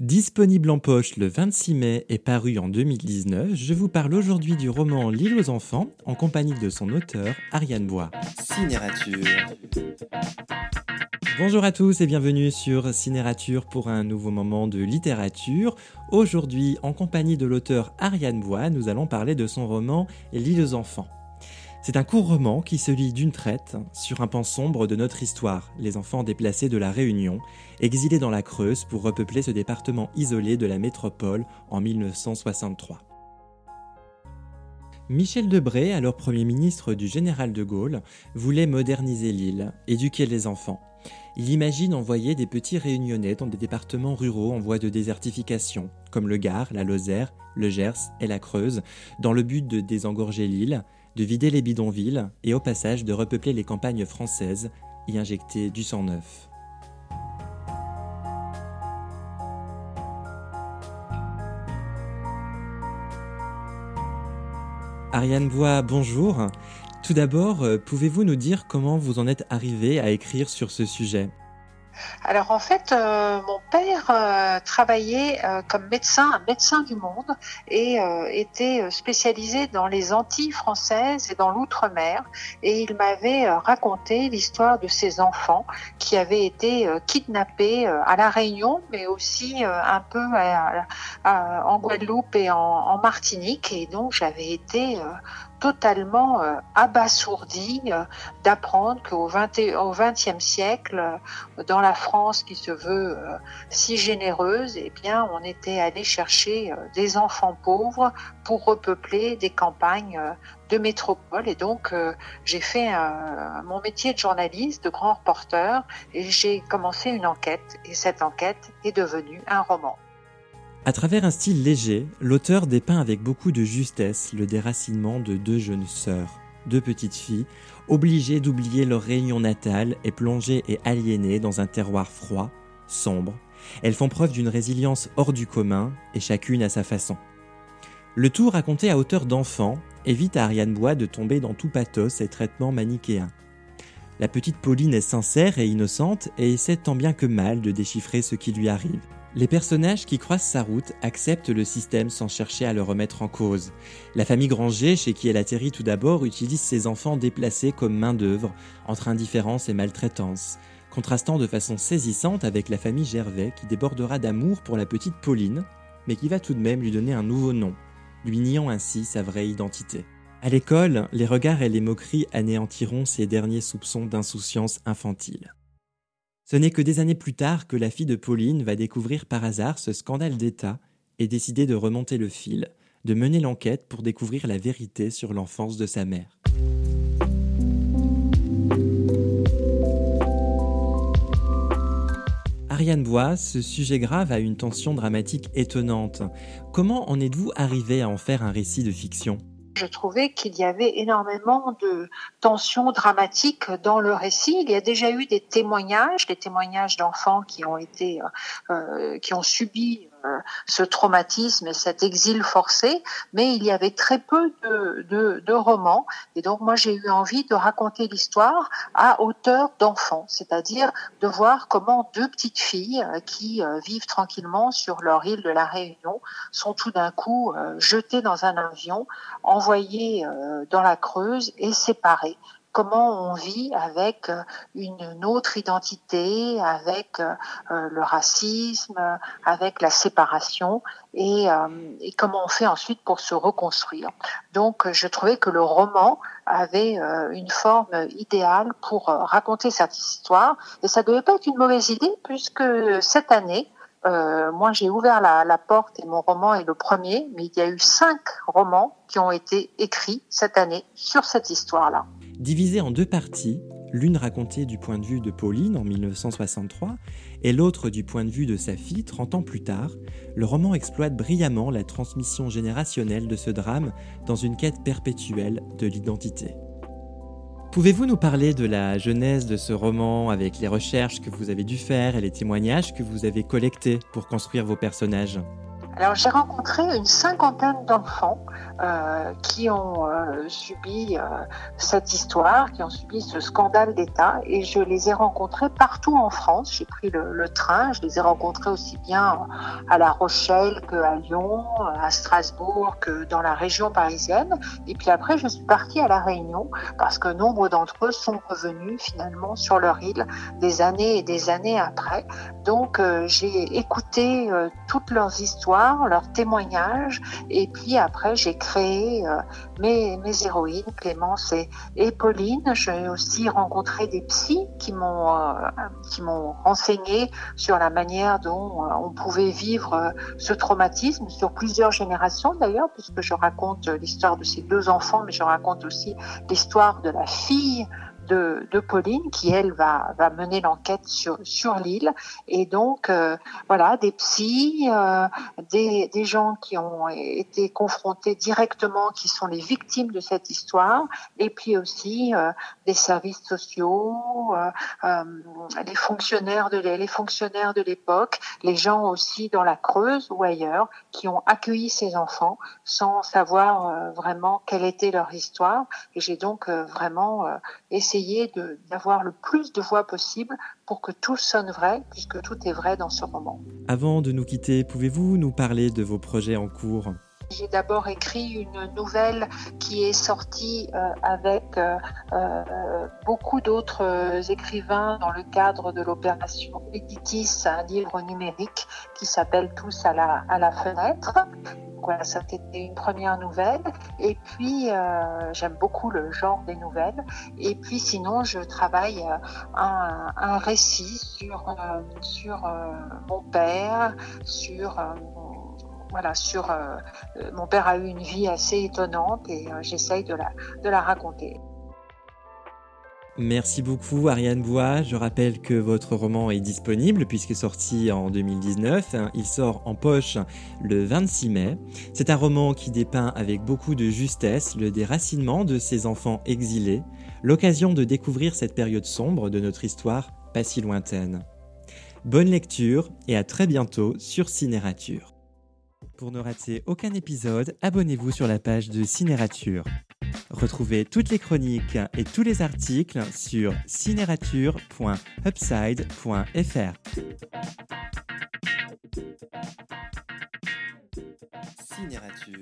Disponible en poche le 26 mai et paru en 2019, je vous parle aujourd'hui du roman L'île aux enfants en compagnie de son auteur Ariane Bois. Cinérature. Bonjour à tous et bienvenue sur Cinérature pour un nouveau moment de littérature. Aujourd'hui, en compagnie de l'auteur Ariane Bois, nous allons parler de son roman L'île aux enfants. C'est un court roman qui se lit d'une traite sur un pan sombre de notre histoire, les enfants déplacés de la Réunion, exilés dans la Creuse pour repeupler ce département isolé de la métropole en 1963. Michel Debré, alors Premier ministre du général de Gaulle, voulait moderniser l'île, éduquer les enfants. Il imagine envoyer des petits réunionnais dans des départements ruraux en voie de désertification, comme le Gard, la Lozère, le Gers et la Creuse, dans le but de désengorger l'île, de vider les bidonvilles et au passage de repeupler les campagnes françaises, y injecter du sang neuf. Ariane Bois, bonjour. Tout d'abord, euh, pouvez-vous nous dire comment vous en êtes arrivé à écrire sur ce sujet? Alors en fait, euh, mon père euh, travaillait euh, comme médecin, un médecin du monde, et était spécialisé dans les Antilles françaises et dans l'outre-mer. Et il m'avait raconté l'histoire de ces enfants qui avaient été kidnappés à la Réunion, mais aussi un peu en Guadeloupe et en, Martinique. Et donc j'avais été totalement euh, abasourdi euh, d'apprendre qu'au XXe siècle, euh, dans la France qui se veut si généreuse, eh bien, on était allé chercher des enfants pauvres pour repeupler des campagnes de métropole. Et donc, j'ai fait mon métier de journaliste, de grand reporter, et j'ai commencé une enquête. Et cette enquête est devenue un roman. À travers un style léger, l'auteur dépeint avec beaucoup de justesse le déracinement de deux jeunes sœurs, deux petites filles, obligées d'oublier leur réunion natale et plongées et aliénées dans un terroir froid, sombre. Elles font preuve d'une résilience hors du commun, et chacune à sa façon. Le tout raconté à hauteur d'enfant évite à Ariane Bois de tomber dans tout pathos et traitement manichéen. La petite Pauline est sincère et innocente et essaie tant bien que mal de déchiffrer ce qui lui arrive. Les personnages qui croisent sa route acceptent le système sans chercher à le remettre en cause. La famille Granger, chez qui elle atterrit tout d'abord, utilise ses enfants déplacés comme main-d'œuvre, entre indifférence et maltraitance, contrastant de façon saisissante avec la famille Gervais qui débordera d'amour pour la petite Pauline, mais qui va tout de même lui donner un nouveau nom, lui niant ainsi sa vraie identité. À l'école, les regards et les moqueries anéantiront ses derniers soupçons d'insouciance infantile. Ce n'est que des années plus tard que la fille de Pauline va découvrir par hasard ce scandale d'État et décider de remonter le fil, de mener l'enquête pour découvrir la vérité sur l'enfance de sa mère. Ariane Bois, ce sujet grave a une tension dramatique étonnante. Comment en êtes-vous arrivé à en faire un récit de fiction? Je trouvais qu'il y avait énormément de tensions dramatiques dans le récit. Il y a déjà eu des témoignages, des témoignages d'enfants qui ont été, euh, euh qui ont subi ce traumatisme et cet exil forcé, mais il y avait très peu de, de, de romans. Et donc moi j'ai eu envie de raconter l'histoire à hauteur d'enfants, c'est-à-dire de voir comment deux petites filles euh, qui euh, vivent tranquillement sur leur île de la Réunion sont tout d'un coup jetées dans un avion, envoyées dans la Creuse et séparées comment on vit avec euh, une autre identité, avec euh, euh, le racisme, avec la séparation et, comment on fait ensuite pour se reconstruire. Donc je trouvais que le roman avait une forme idéale pour raconter cette histoire et ça devait pas être une mauvaise idée puisque cette année, moi, j'ai ouvert la, porte et mon roman est le premier, mais il y a eu cinq romans qui ont été écrits cette année sur cette histoire-là. Divisé en deux parties, l'une racontée du point de vue de Pauline en 1963 et l'autre du point de vue de sa fille 30 ans plus tard, le roman exploite brillamment la transmission générationnelle de ce drame dans une quête perpétuelle de l'identité. Pouvez-vous nous parler de la genèse de ce roman avec les recherches que vous avez dû faire et les témoignages que vous avez collectés pour construire vos personnages? Alors j'ai rencontré une cinquantaine d'enfants euh, qui ont euh, subi euh, cette histoire, qui ont subi ce scandale d'État, et je les ai rencontrés partout en France. J'ai pris le, le, train, je les ai rencontrés aussi bien à La Rochelle qu'à Lyon, à Strasbourg, que dans la région parisienne. Et puis après, je suis partie à La Réunion parce que nombre d'entre eux sont revenus finalement sur leur île des années et des années après. Donc j'ai écouté toutes leurs histoires, leurs témoignages, et puis après j'ai créé euh, mes, héroïnes, Clémence et, et Pauline. J'ai aussi rencontré des psys qui m'ont euh, qui m'ont renseigné sur la manière dont euh, on pouvait vivre ce traumatisme sur plusieurs générations d'ailleurs, puisque je raconte l'histoire de ces deux enfants, mais je raconte aussi l'histoire de la fille de, Pauline qui, elle, va, va mener l'enquête sur, sur l'île. Et donc, euh, voilà, des psys, euh, des, des gens qui ont été confrontés directement, qui sont les victimes de cette histoire, et puis aussi euh, des services sociaux, les fonctionnaires de les fonctionnaires de l'époque, les gens aussi dans la Creuse ou ailleurs qui ont accueilli ces enfants sans savoir vraiment quelle était leur histoire. Et j'ai donc vraiment essayé d'avoir le plus de voix possible pour que tout sonne vrai, puisque tout est vrai dans ce roman. Avant de nous quitter, pouvez-vous nous parler de vos projets en cours? J'ai d'abord écrit une nouvelle qui est sortie euh, avec euh, euh, beaucoup d'autres écrivains dans le cadre de l'opération Editis, un livre numérique qui s'appelle Tous à la, à la fenêtre. Voilà, ça c'était une première nouvelle. Et puis, euh, j'aime beaucoup le genre des nouvelles. Et puis, sinon, je travaille euh, un, récit sur, euh, sur mon père, sur voilà, sur mon père a eu une vie assez étonnante et j'essaye de la, de la raconter. Merci beaucoup Ariane Bois. Je rappelle que votre roman est disponible puisque sorti en 2019. Il sort en poche le 26 mai. C'est un roman qui dépeint avec beaucoup de justesse le déracinement de ces enfants exilés, l'occasion de découvrir cette période sombre de notre histoire pas si lointaine. Bonne lecture et à très bientôt sur Cinérature. Pour ne rater aucun épisode, abonnez-vous sur la page de Cinérature. Retrouvez toutes les chroniques et tous les articles sur cinérature.upside.fr. Cinérature.